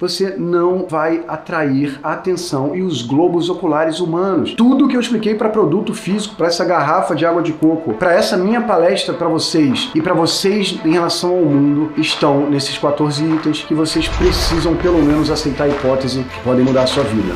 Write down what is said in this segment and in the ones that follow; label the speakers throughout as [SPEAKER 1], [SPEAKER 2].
[SPEAKER 1] você não vai atrair a atenção e os globos oculares humanos. Tudo que eu expliquei para produto físico, para essa garrafa de água de coco, para essa minha palestra para vocês e para vocês em relação ao mundo estão nesses 14 itens que vocês precisam pelo menos aceitar a hipótese que podem mudar a sua vida.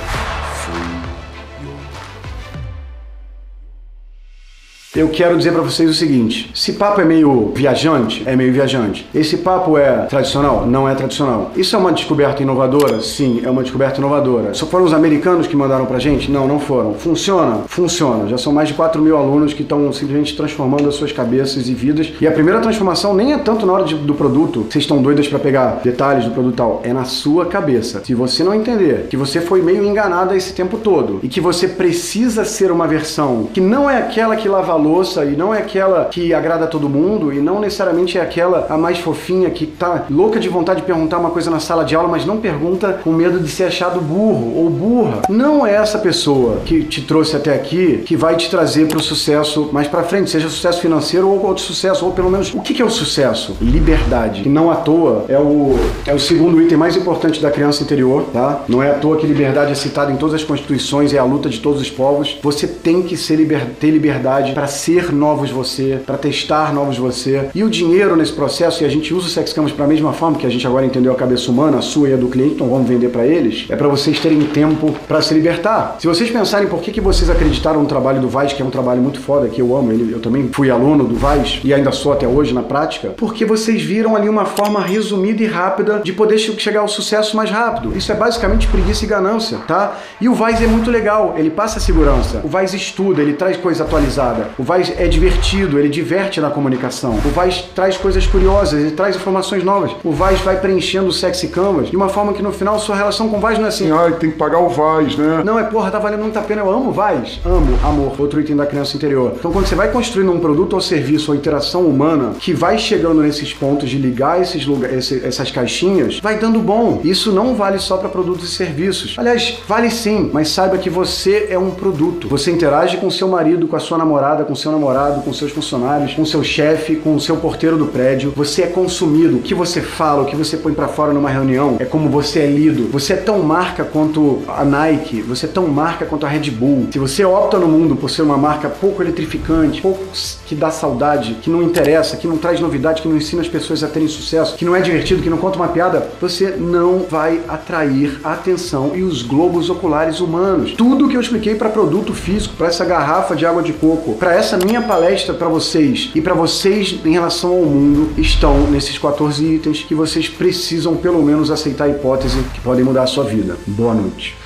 [SPEAKER 1] Eu quero dizer para vocês o seguinte: esse papo é meio viajante? É meio viajante. Esse papo é tradicional? Não é tradicional. Isso é uma descoberta inovadora? Sim, é uma descoberta inovadora. Só foram os americanos que mandaram pra gente? Não, não foram. Funciona? Funciona. Já são mais de 4 mil alunos que estão simplesmente transformando as suas cabeças e vidas. E a primeira transformação nem é tanto na hora de, do produto, vocês estão doidas para pegar detalhes do produto tal, é na sua cabeça. Se você não entender que você foi meio enganada esse tempo todo e que você precisa ser uma versão que não é aquela que lava louça e não é aquela que agrada a todo mundo e não necessariamente é aquela a mais fofinha que tá louca de vontade de perguntar uma coisa na sala de aula, mas não pergunta com medo de ser achado burro ou burra. Não é essa pessoa que te trouxe até aqui que vai te trazer para o sucesso mais para frente, seja sucesso financeiro ou outro sucesso, ou pelo menos o que é o sucesso? Liberdade. E não à toa é o, é o segundo item mais importante da criança interior, tá? Não é à toa que liberdade é citada em todas as constituições, é a luta de todos os povos. Você tem que ser liber, ter liberdade para ser novos você, para testar novos você. E o dinheiro nesse processo, e a gente usa o Sex Campus para a mesma forma que a gente agora entendeu a cabeça humana, a sua e a do cliente, então vamos vender para eles, é para vocês terem tempo para se libertar. Se vocês pensarem por que, que vocês acreditaram no trabalho do Vaz, que é um trabalho muito foda, que eu amo, ele, eu também fui aluno do Vaz e ainda sou até hoje na prática, porque vocês viram ali uma forma resumida e rápida de poder chegar ao sucesso mais rápido. Isso é basicamente preguiça e ganância, tá? E o Vaz é muito legal, ele passa segurança. O Vaz estuda, ele traz coisa atualizada. O Vaz é divertido, ele diverte na comunicação. O Vaz traz coisas curiosas, ele traz informações novas. O Vaz vai preenchendo o sexy canvas de uma forma que no final sua relação com o Vaz não é assim,
[SPEAKER 2] Ai, tem que pagar o Vaz, né?
[SPEAKER 1] não é porra, tá valendo muito a pena, eu amo o Vaz. Amo, amor, outro item da criança interior. Então quando você vai construindo um produto ou serviço ou interação humana que vai chegando nesses pontos de ligar esses lugares, essas caixinhas, vai dando bom. Isso não vale só para produtos e serviços. Aliás, vale sim, mas saiba que você é um produto. Você interage com seu marido, com a sua namorada, com seu namorado, com seus funcionários, com seu chefe, com o seu porteiro do prédio. Você é consumido. O que você fala, o que você põe para fora numa reunião é como você é lido. Você é tão marca quanto a Nike, você é tão marca quanto a Red Bull. Se você opta no mundo por ser uma marca pouco eletrificante, pouco que dá saudade, que não interessa, que não traz novidade, que não ensina as pessoas a terem sucesso, que não é divertido, que não conta uma piada, você não vai atrair a atenção e os globos oculares humanos. Tudo que eu expliquei para produto físico, para essa garrafa de água de coco, essa minha palestra para vocês e para vocês em relação ao mundo estão nesses 14 itens que vocês precisam pelo menos aceitar a hipótese que podem mudar a sua vida. Boa noite.